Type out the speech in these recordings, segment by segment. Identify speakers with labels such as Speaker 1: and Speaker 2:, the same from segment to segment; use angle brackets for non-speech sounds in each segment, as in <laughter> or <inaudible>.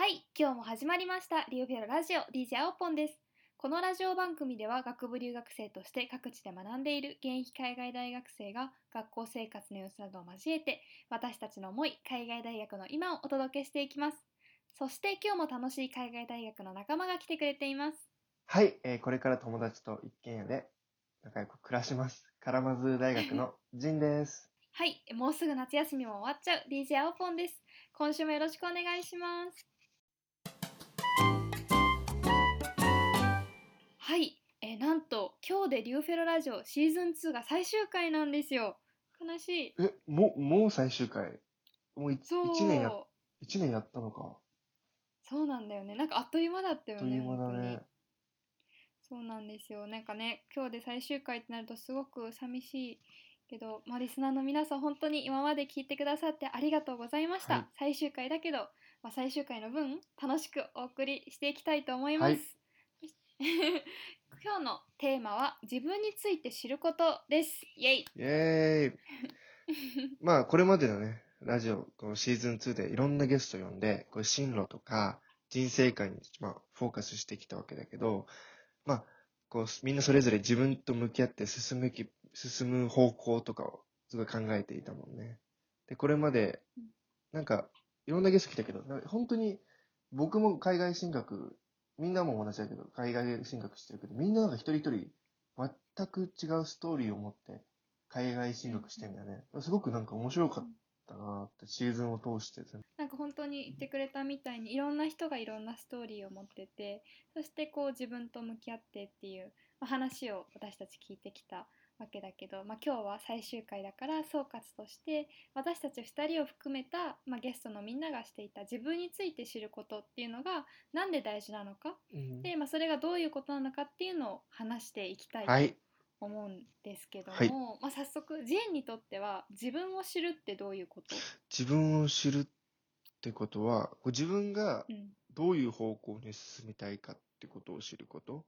Speaker 1: はい、今日も始まりました。リオフェロラジオ DJ アオポンです。このラジオ番組では学部留学生として各地で学んでいる現役海外大学生が学校生活の様子などを交えて私たちの思い、海外大学の今をお届けしていきます。そして今日も楽しい海外大学の仲間が来てくれています。
Speaker 2: はい、えーこれから友達と一軒家で仲良く暮らします。カラマズ大学の <laughs> ジンです。
Speaker 1: はい、もうすぐ夏休みも終わっちゃう DJ アオポンです。今週もよろしくお願いします。はい、えーなんと今日でリューフェロラジオシーズン2が最終回なんですよ。悲しい。
Speaker 2: え、もう、もう最終回？もう一
Speaker 1: そう。
Speaker 2: 一年や、一年やったのか。
Speaker 1: そうなんだよね。なんかあっという間だったよね。
Speaker 2: ね。
Speaker 1: そうなんですよ。なんかね、今日で最終回ってなるとすごく寂しいけど、まあ、リスナーの皆さん本当に今まで聞いてくださってありがとうございました。
Speaker 2: はい
Speaker 1: 最終回だけど、まあ、最終回の分楽しくお送りしていきたいと思います。
Speaker 2: はい <laughs>
Speaker 1: 今日のテーマは自分について知ることです。イエイ。
Speaker 2: イェーイ <laughs> まあ、これまでのね、ラジオ、このシーズン2でいろんなゲスト呼んで、これ進路とか人生観に、まあ、フォーカスしてきたわけだけど、まあ、こう、みんなそれぞれ自分と向き合って進むき、進む方向とかをすごい考えていたもんね。で、これまで
Speaker 1: うん、
Speaker 2: なんか、いろんなゲスト来たけど、本当に、僕も海外進学、みんなも同じだけど、海外進学してるけど、みんななんか一人一人、全く違うストーリーを持って、海外進学してんだよね。すごくなんか面白かったなって、シーズンを通して。
Speaker 1: なんか本当に言ってくれたみたいにいろんな人がいろんなストーリーを持っててそしてこう自分と向き合ってっていう、まあ話を私たち聞いてきたわけだけど、まあ、今日は最終回だから総括として私たち2人を含めた、まあ、ゲストのみんながしていた自分について知ることっていうのがなんで大事なのか。で、まあ、それがどういうことなのかっていうのを話していきたいと
Speaker 2: はい。
Speaker 1: 思うんですけども、
Speaker 2: はい。
Speaker 1: まあ、早速ジェーンにとっては自分を知るってどういうこと、
Speaker 2: 自分を知るってことは、自分が
Speaker 1: うん。
Speaker 2: どういう方向に進みたいかってことを知ること。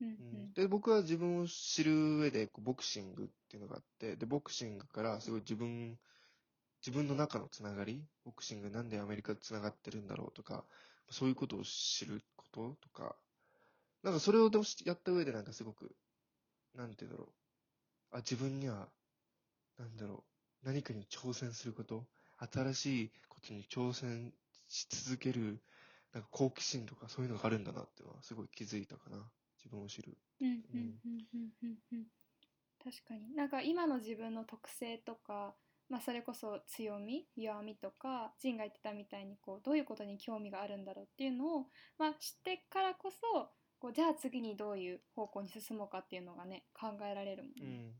Speaker 1: うん
Speaker 2: で、僕は自分を知る上でこうボクシングっていうのがあって、で、ボクシングからすごい自分、自分の中のつながり、ボクシングなんでアメリカとつながってるんだろうとか、そういうことを知ることとか、なんかそれをやった上でなんかすごく、なんて言うんだろう。あ、自分には、なんだろう、何かに挑戦すること、新しいことに挑戦し続ける、なんか好奇心とかそういうのがあるんだなっていうのはすごい気づいたかな。自分を知る。
Speaker 1: うんうんうんうんうんうん確かになんか今の自分の特性とか、まあ、それこそ強み弱みとかジンが言ってたみたいにこうどういうことに興味があるんだろうっていうのを、まあ、知ってからこそこうじゃあ次にどういう方向に進もうかっていうのがね考えられるもんね。
Speaker 2: うん。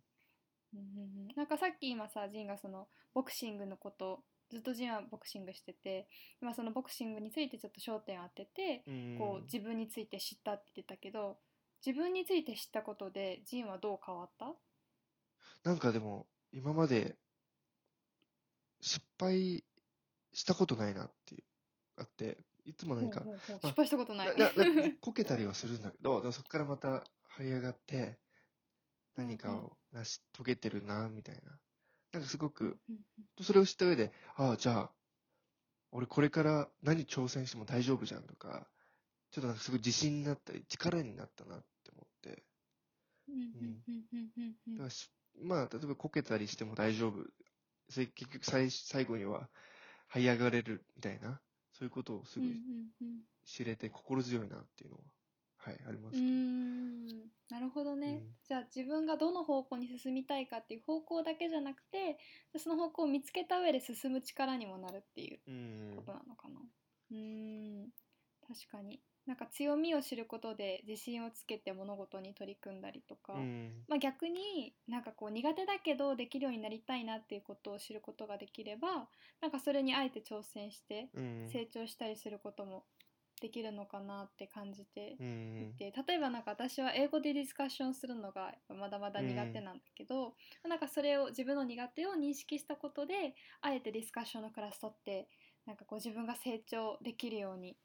Speaker 1: うんうんうんなんかさっき今さジンがそのボクシングのことずっとジンはボクシングしてて今そのボクシングについてちょっと焦点を当てて
Speaker 2: うん
Speaker 1: こう自分について知ったって言ってたけど自分について知ったことでジンはどう変わった？
Speaker 2: なんかでも、今まで、失敗したことないなっていう、あって、いつも何か
Speaker 1: ほう、ほうほう失敗したことない。
Speaker 2: な <laughs> こけたりはするんだけど、そこからまた這い上がって、何かを成し遂げてるな、みたいな。なんかすごく、
Speaker 1: うん
Speaker 2: それを知った上で、ああ、じゃあ、俺これから何挑戦しても大丈夫じゃんとか、ちょっとなんかすごい自信になったり、力になったなって思って。
Speaker 1: うんうんうんうんうんうん。
Speaker 2: だからしまあ、例えばこけたりしても大丈夫。それ結局最最後には這い上がれるみたいな、そういうことをすごい
Speaker 1: うんうんうん
Speaker 2: 知れて心強いなっていうのは、はい、ありま
Speaker 1: う
Speaker 2: すけど。
Speaker 1: ーんなるほどね、
Speaker 2: うん。
Speaker 1: じゃあ自分がどの方向に進みたいかっていう方向だけじゃなくてその方向を見つけた上で進む力にもなるっていう
Speaker 2: うん。
Speaker 1: ことなのかな。うーん確かになんか強みを知ることで自信をつけて物事に取り組んだりとか、
Speaker 2: うん。
Speaker 1: まあ、逆になんかこう苦手だけどできるようになりたいなっていうことを知ることができればなんかそれにあえて挑戦して
Speaker 2: うん。
Speaker 1: 成長したりすることもできるのかなって感じて
Speaker 2: うん。
Speaker 1: いて例えばなんか私は英語でディスカッションするのがまだまだ苦手なんだけど、なんかそれを自分の苦手を認識したことであえてディスカッションのクラス取ってなんかこう自分が成長できるように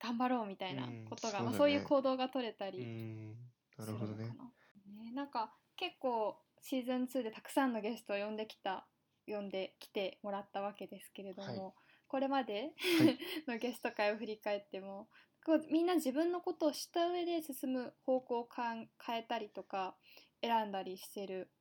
Speaker 1: 頑張ろうみたいなことが、
Speaker 2: うん
Speaker 1: まあ、そういう行動が取れたり
Speaker 2: うんなる。ほどね。
Speaker 1: ねなんか結構シーズン2でたくさんのゲストを呼んできた呼んできてもらったわけですけれども、
Speaker 2: はい
Speaker 1: これまで
Speaker 2: はい <laughs>
Speaker 1: のゲスト会を振り返ってもこうみんな自分のことを知った上で進む方向をかん変えたりとか選んだりしてる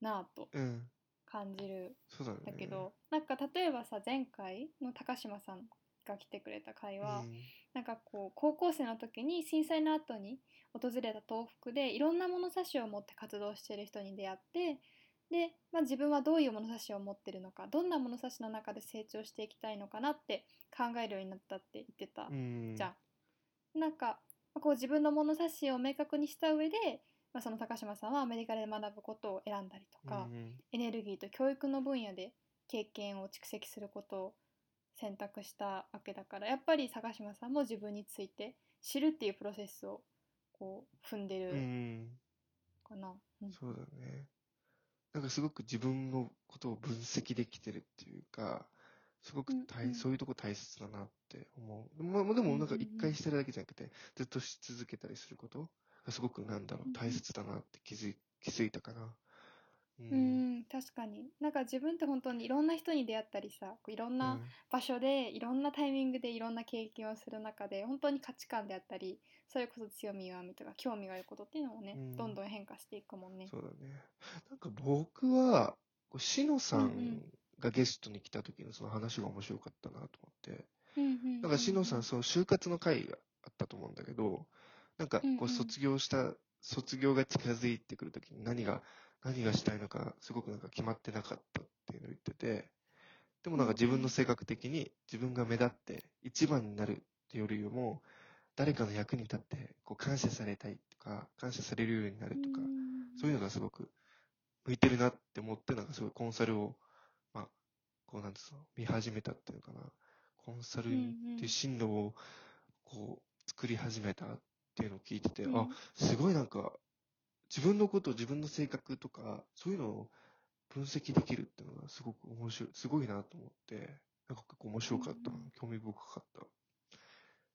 Speaker 1: なぁと
Speaker 2: うん。
Speaker 1: 感じる
Speaker 2: そうだね。
Speaker 1: んだけど、なんか例えばさ前回の高島さんが来てくれた回は、
Speaker 2: うん
Speaker 1: なんかこう高校生の時に震災の後に訪れた東北でいろんな物差しを持って活動してる人に出会ってで、まあ、自分はどういう物差しを持ってるのかどんな物差しの中で成長していきたいのかなって考えるようになったって言ってた
Speaker 2: うん。
Speaker 1: じゃん。なんかまあこう自分の物差しを明確にした上で、まあ、その高島さんはアメリカで学ぶことを選んだりとか、
Speaker 2: うん
Speaker 1: エネルギーと教育の分野で経験を蓄積することを選択したわけだからやっぱり坂島さんも自分について知るっていうプロセスをこう踏んで
Speaker 2: う
Speaker 1: る
Speaker 2: ん。
Speaker 1: かな。うん
Speaker 2: そうだね。なんかすごく自分のことを分析できてるっていうか、すごく大、
Speaker 1: うんうん
Speaker 2: そういうとこ大切だなって思う。まあ、でもなんか一回してるだけじゃなくて、ずっとし続けたりすることがすごくなんだろう、大切だなって気づい気づいたかな。う
Speaker 1: う。ん確かになんか自分って本当にいろんな人に出会ったりさこういろん
Speaker 2: う
Speaker 1: なん場所でいろんなタイミングでいろんな経験をする中で本当に価値観であったりそれこそ強み弱みとか興味があることっていうのもね、
Speaker 2: うん
Speaker 1: どんどん変化していくもんね。
Speaker 2: そうだね。なんか僕は、こうしのさ
Speaker 1: うんうんん
Speaker 2: がゲストに来た時のその話が面白かったなと思って。
Speaker 1: うんうん
Speaker 2: なんかしのさん、その就活の会があったと思うんだけど、なんか
Speaker 1: うんう
Speaker 2: こうん卒業した、卒業が近づいてくるときに何が、何がしたいのか、すごくなんか決まってなかったっていうのを言ってて、でもなんか自分の性格的に自分が目立って一番になるっていうよりも、誰かの役に立ってこう感謝されたいとか、感謝されるようになるとか、そういうのがすごく向いてるなって思って、なんかすごいコンサルを、まあ、こうなんつうの、見始めたっていうのかな。コンサルっていう進路を、こう、作り始めたっていうのを聞いてて、
Speaker 1: うん
Speaker 2: あ、すごいなんか、自分のこと、自分の性格とか、そういうのを分析できるっていうのがすごく面白い、すごいなと思って、なんか結構面白かったな
Speaker 1: うんうん。
Speaker 2: 興味深かった。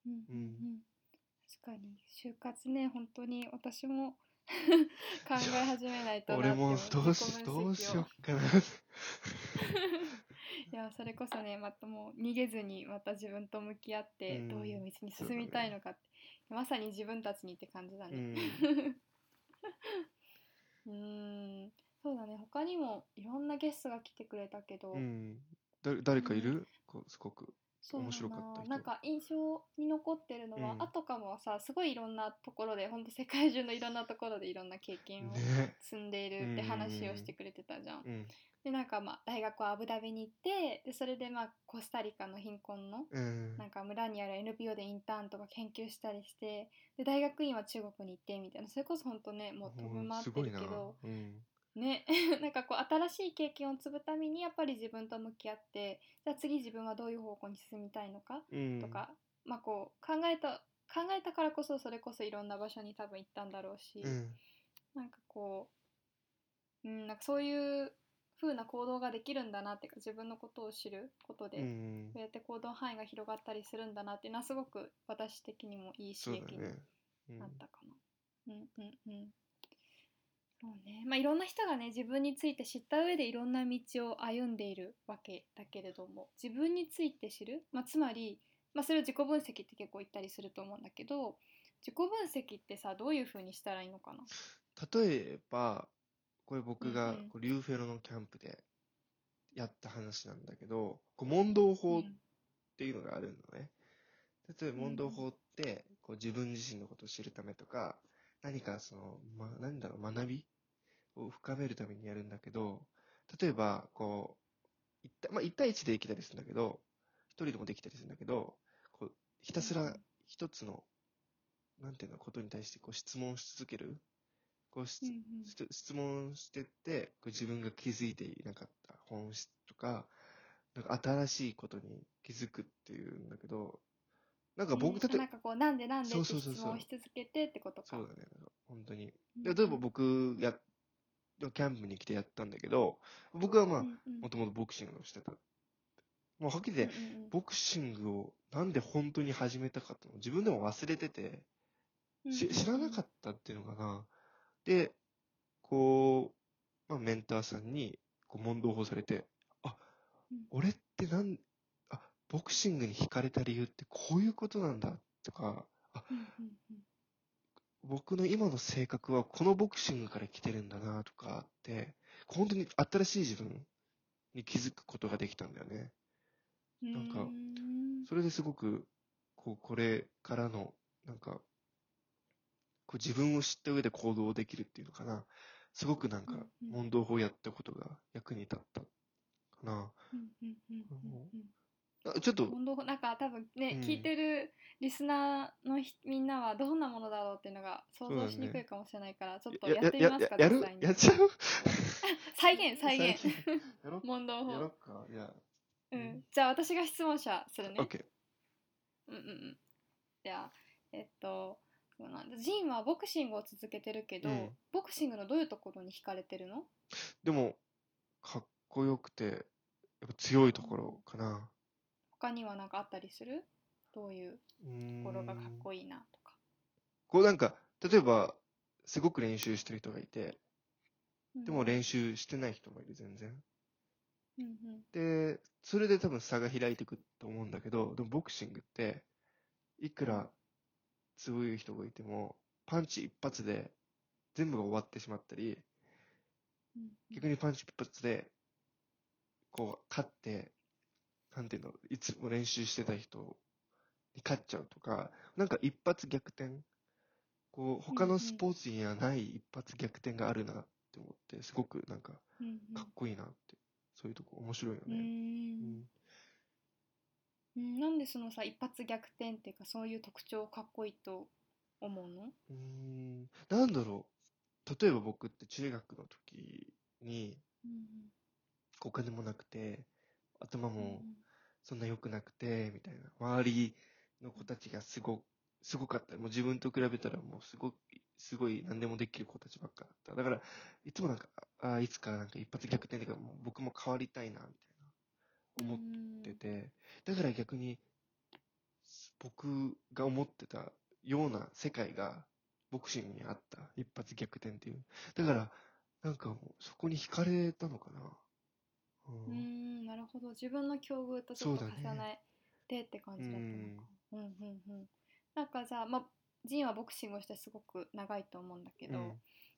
Speaker 1: うんうんうん確かに就活ね本当に私も <laughs> 考え始めないと
Speaker 2: 俺もどうし、どうしよ
Speaker 1: を
Speaker 2: っかな。<laughs>
Speaker 1: いやそれこそねまたもう逃げずにまた自分と向き合って
Speaker 2: うん
Speaker 1: どういう道に進みたいのかって、まさに自分たちにって感じだ
Speaker 2: う
Speaker 1: ね。
Speaker 2: ん。<laughs> <laughs>
Speaker 1: うーん。そうだね。他にもいろんなゲストが来てくれたけど、
Speaker 2: うん。だ誰かいる？こうすごく。
Speaker 1: そうだ
Speaker 2: 面白かった人
Speaker 1: ななんか印象に残ってるのは、
Speaker 2: うん
Speaker 1: あとかもさすごいいろんなところで本当世界中のいろんなところでいろんな経験を
Speaker 2: ね。
Speaker 1: 積んでいるって話をしてくれてたじゃん。
Speaker 2: うん。
Speaker 1: でなんかまあ大学はアブダビに行ってでそれでまあコスタリカの貧困の
Speaker 2: うん。
Speaker 1: なんか村にある NPO でインターンとか研究したりしてで大学院は中国に行ってみたいなそれこそ本当ねもう飛び回ってるけど
Speaker 2: うん。
Speaker 1: ね <laughs> なんかこう新しい経験を積むためにやっぱり自分と向き合ってじゃあ次自分はどういう方向に進みたいのか
Speaker 2: うん。
Speaker 1: とか、まあこう考えた考えたからこそそれこそいろんな場所に多分行ったんだろうし、
Speaker 2: うん。
Speaker 1: なんかこう、うん、なんかそういう風な行動ができるんだなっていうか自分のことを知ることで、
Speaker 2: うん
Speaker 1: そう。やって行動範囲が広がったりするんだなっていうのはすごく私的にもいい刺激に
Speaker 2: ね。うん
Speaker 1: なったかな。うんうんうん。そうね。まあいろんな人がね自分について知った上でいろんな道を歩んでいるわけだけれども自分について知る、まあ、つまり、まあ、それを自己分析って結構言ったりすると思うんだけど自己分析ってさどういう風にしたらいいのかな？
Speaker 2: 例えば、これ僕がリューフェロのキャンプでやった話なんだけど、こう問答法っていうのがあるのね。例えば問答法って、こう自分自身のことを知るためとか、何かその、ま、何だろう、学びを深めるためにやるんだけど、例えば、こう、一対まあ、1対1でできたりするんだけど、一人でもできたりするんだけど、こう、ひたすら一つの、なんていうの、ことに対してこう質問し続ける。こうし
Speaker 1: うんうん
Speaker 2: し質問してって、こう自分が気づいていなかった本質とか、なんか新しいことに気づくっていうんだけど、なんか僕、えば
Speaker 1: なんかこうなんでなんでって
Speaker 2: そうそうそうそう。
Speaker 1: 質問をし続けてってことか。
Speaker 2: そうだね、本当に。例えば僕や、キャンプに来てやったんだけど、僕はまあ、もともとボクシングをしてた。もうはっきり言って、ボクシングをなんで本当に始めたかってのを自分でも忘れてて、し知らなかったっていうのかな。で、こう、まあ、メンターさんにこう問答法されて、あ、
Speaker 1: うん。
Speaker 2: 俺ってなん、あ、ボクシングに惹かれた理由ってこういうことなんだとか、あ、僕の今の性格はこのボクシングから来てるんだなとかって、本当に新しい自分に気づくことができたんだよね。なんかそれですごく、こう、これからの、なんか、こう自分を知った上で行動できるっていうのかな。すごくなんか、問答法やったことが役に立ったかな。あちょっと、
Speaker 1: 問答法なんか多分ね、
Speaker 2: うん。
Speaker 1: 聞いてるリスナーのひみんなはどんなものだろうっていうのが想像しにくいかもしれないから、ちょっと
Speaker 2: や
Speaker 1: やってみますか
Speaker 2: ややる
Speaker 1: 実際に。
Speaker 2: やっちゃう？
Speaker 1: 再 <laughs> 現再現。<laughs>
Speaker 2: 最近やろっ
Speaker 1: 問答法
Speaker 2: やろっか。じゃあ、
Speaker 1: うん。じゃあ私が質問者するね。
Speaker 2: OK。
Speaker 1: うんうんうん。じゃあえっとそうなんだ？ジンはボクシングを続けてるけど、
Speaker 2: うん。
Speaker 1: ボクシングのどういうところに惹かれてるの？
Speaker 2: でも、かっこよくて、やっぱ強いところかな。
Speaker 1: 他には何かあったりする？どういう？ところがかっこいいなとか。
Speaker 2: こうなんか、例えば、すごく練習してる人がいて、でも
Speaker 1: 習
Speaker 2: 練習してない人もいる、全然。
Speaker 1: うんうん。
Speaker 2: で、それで多分差が開いていくと思うんだけど、でもボクシングって、いくら強い人がいても、パンチ一発で全部が終わってしまったり、逆にパンチ一発で、こう、勝って、なんていうの、いつも練習してた人に勝っちゃうとか、なんか一発逆転、こう、他のスポーツにはない一発逆転があるなって思って、すごくなんか、かっこいいなって、そういうとこ面白いよね。
Speaker 1: うーん。うん。なんでそのさ一発逆転っていうかそういう特徴かっこいいと思うの？
Speaker 2: うーん、なんだろう。例えば僕って中学の時に、
Speaker 1: うん
Speaker 2: お金もなくて、頭
Speaker 1: うん
Speaker 2: もそんな良くなくて、みたいな。周りの子たちがすご、すごかった。もう自分と比べたらもうすごく、すごい何でもできる子たちばっかだった。だから、いつもなんか、ああ、いつかなんか一発逆転とか、もう僕も変わりたいな、みたいな、思ってて。だから逆に、僕が思ってたような世界が、ボクシングにあった。一発逆転っていう。だから、なんかもう、そこに惹かれたのかな。う
Speaker 1: うん。うんなるほど。自分の境遇とちょっと重ねてって感じだったのか。うん。うんうんなんかじゃあまあジンはボクシングをしてすごく長いと思うんだけど、
Speaker 2: うん。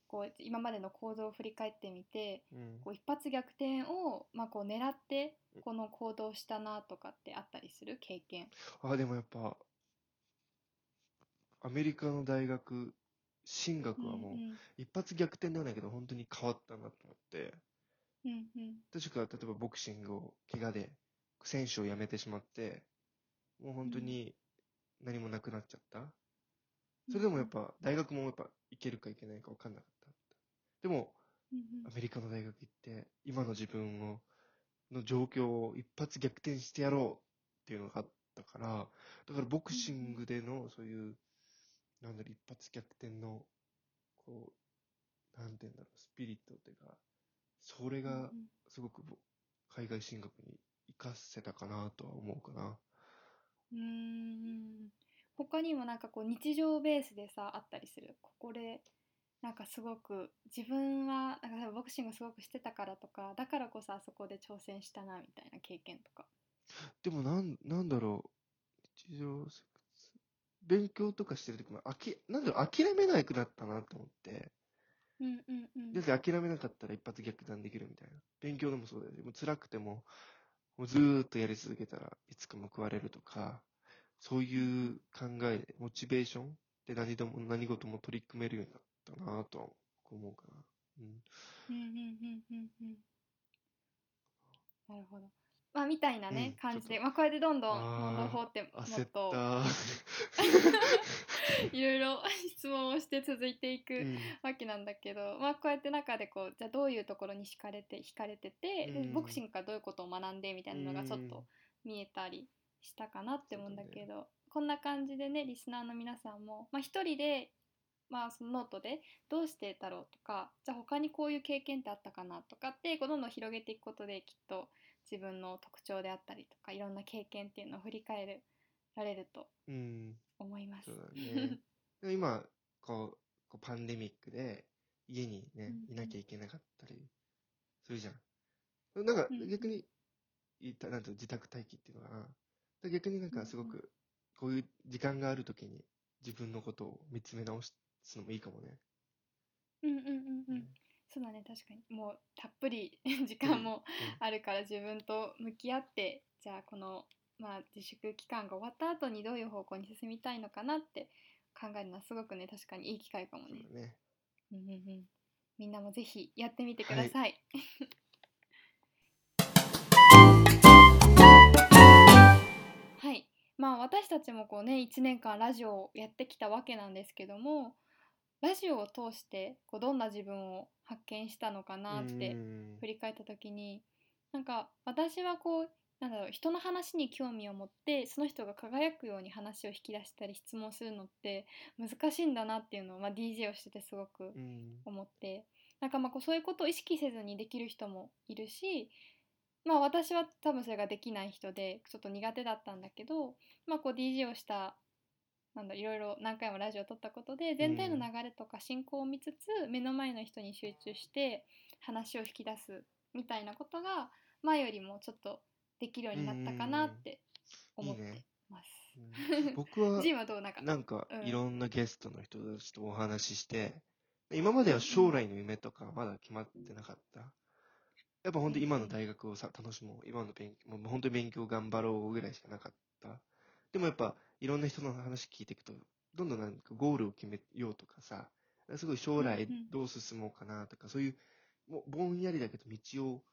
Speaker 1: こう今までの構造を振り返ってみて
Speaker 2: うん。
Speaker 1: こう一発逆転を、まあ、こう狙ってこの行動したなとかってあったりする？経験。
Speaker 2: あ、でもやっぱ、アメリカの大学、進学はもう、
Speaker 1: うん。
Speaker 2: 一発逆転ではないけど、本当に変わったなと思って、
Speaker 1: うんうん。
Speaker 2: 確か、例えばボクシングを怪我で、選手を辞めてしまって、もう本当に何もなくなっちゃった。それでもやっぱ、大学もやっぱ、行けるか行けないか分かんなかった。でも、
Speaker 1: うん
Speaker 2: アメリカの大学行って、今の自分を、の状況を一発逆転してやろうっていうのがあったから、だからボクシングでのそういう、なんだろう、一発逆転の、こう、なんて言うんだろう、スピリットっていうか、それがすごくぼ海外進学に活かせたかなとは思うかな。
Speaker 1: うーん。他にもなんかこう日常ベースでさあったりする。ここでなんかすごく自分はなんかボクシングすごくしてたからとかだからこそあそこで挑戦したなみたいな経験とか。
Speaker 2: でもなん、なんだろう、日常勉強とかしてる時も、あき、なんだろう、諦めなくなったなと思って、
Speaker 1: うんうんうん
Speaker 2: だって諦めなかったら一発逆転できるみたいな。勉強でもそうだよね。もう辛くても、もうずーっとやり続けたらいつか報われるとか、そういう考え、モチベーションで何でも、何事も取り組めるようになったなとは思うかな。うん。
Speaker 1: うんうんうんうんうんなるほどまあみたいなね、
Speaker 2: うん
Speaker 1: 感じで。まあこれでどんどん問答法っても
Speaker 2: 焦っ
Speaker 1: っと
Speaker 2: た。
Speaker 1: いろいろ質問をして続いていく、
Speaker 2: うん。
Speaker 1: わけなんだけど、まあ、こうやって中でこうじゃあどういうところに惹かれて惹かれてて、で
Speaker 2: うん。
Speaker 1: ボクシングからどういうことを学んでみたいなのがちょっ
Speaker 2: うん
Speaker 1: と見えたりしたかなって思うんだけど、こんな感じでねリスナーの皆さんも、まあ、一人で、まあ、そのノートでどうしてだろうとかじゃあ他にこういう経験ってあったかなとかってこうどんどん広げていくことできっと自分の特徴であったりとかいろんな経験っていうのを振り返るられると
Speaker 2: うん。
Speaker 1: 思います。
Speaker 2: そうだね。<laughs> で今、こう、こうパンデミックで家にね
Speaker 1: うん、
Speaker 2: いなきゃいけなかったりするじゃん。なんか
Speaker 1: うん
Speaker 2: 逆に、いたなんていうの自宅待機っていうのかな。で逆になんかすごく、こういう時間があるときに自分のことを見つめ直すのもいいかもね。
Speaker 1: うんうんうんうんそうだね確かにもうたっぷり <laughs> 時間もあるから自分と向き合ってじゃあこの、まあ、自粛期間が終わった後にどういう方向に進みたいのかなって考えるのはすごくね確かにいい機会かもね。
Speaker 2: そうだね。
Speaker 1: うんうんうんみんなもぜひやってみてください。はい、まあ私たちもこうね1年間ラジオをやってきたわけなんですけどもラジオを通してこうどんな自分を発見したのかなって
Speaker 2: うん。
Speaker 1: 振り返った時になんか私はこうなんだろう人の話に興味を持ってその人が輝くように話を引き出したり質問するのって難しいんだなっていうのを、まあ、DJ をしててすごく
Speaker 2: うん。
Speaker 1: 思ってなんかまあこうそういうことを意識せずにできる人もいるしまあ私は多分それができない人でちょっと苦手だったんだけど、まあ、こう DJ をしたなんだいろいろ何回もラジオを撮ったことで全体の流れとか進行を見つつ、目の前の人に集中して話を引き出すみたいなことが前よりもちょっとできるようになったかなって思って
Speaker 2: いいね。
Speaker 1: ます。
Speaker 2: うん。僕は <laughs>
Speaker 1: ジンはどうなんか
Speaker 2: なんか
Speaker 1: うん。
Speaker 2: いろんなゲストの人たちとお話しして、今までは将来の夢とかまだ決まってなかった。やっぱ本当に今の大学をさ楽しもう、今の勉強、もう本当に勉強頑張ろうぐらいしかなかった。でもやっぱいろんな人の話聞いていくと、どんどんなんかゴールを決めようとかさ、すごい将来どう進もうかなとか、そういうもうぼんやりだけど道を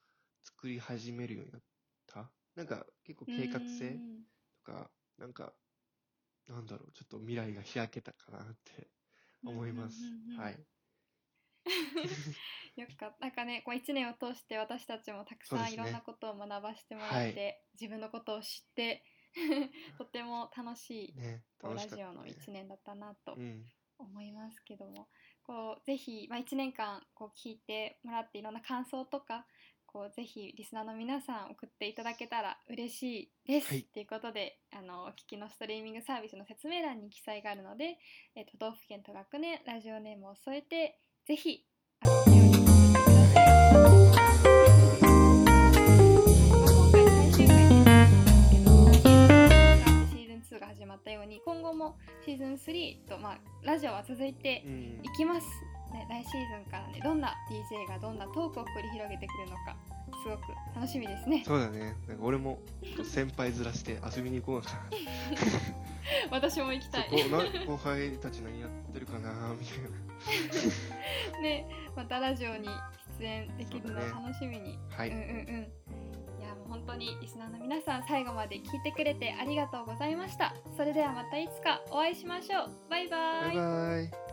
Speaker 2: 作り始めるようになった？なんか結構計画性
Speaker 1: うん。
Speaker 2: とか、なんか、なんだろう、ちょっと未来が開けたかなって思います。はい。<laughs>
Speaker 1: よかった。なんかねこう1年を通して私たちもたくさんいろんなことを学ばせてもらって、
Speaker 2: はい。
Speaker 1: 自分のことを知って <laughs> とっても楽しい
Speaker 2: ね、
Speaker 1: ラジオの
Speaker 2: ね。
Speaker 1: 1年だったなと
Speaker 2: うん。
Speaker 1: 思いますけども、こうぜひ、まあ、1年間こう聞いてもらっていろんな感想とかこうぜひリスナーの皆さん送っていただけたら嬉しいです。
Speaker 2: はい
Speaker 1: ということであのお聞きのストリーミングサービスの説明欄に記載があるので、えー都道府県と学年ラジオネームを添えてぜひ2が始まったように今後もシーズン3と、まあ、ラジオは続いて
Speaker 2: うん
Speaker 1: いきます、ね、来シーズンからねどんな DJ がどんなトークを繰り広げてくるのかすごく楽しみですね
Speaker 2: そうだね。なんか俺も先輩ずらして遊びに行こうかな。<laughs>
Speaker 1: 私も行きたい
Speaker 2: 後輩たち何やってるかなみたいな。<laughs>
Speaker 1: ねまたラジオに出演できるのを楽しみに、
Speaker 2: はい。
Speaker 1: うんうんうん本当にリスナーの皆さん最後まで聞いてくれてありがとうございました。それではまたいつかお会いしましょう。バイバイ。
Speaker 2: バイバイ。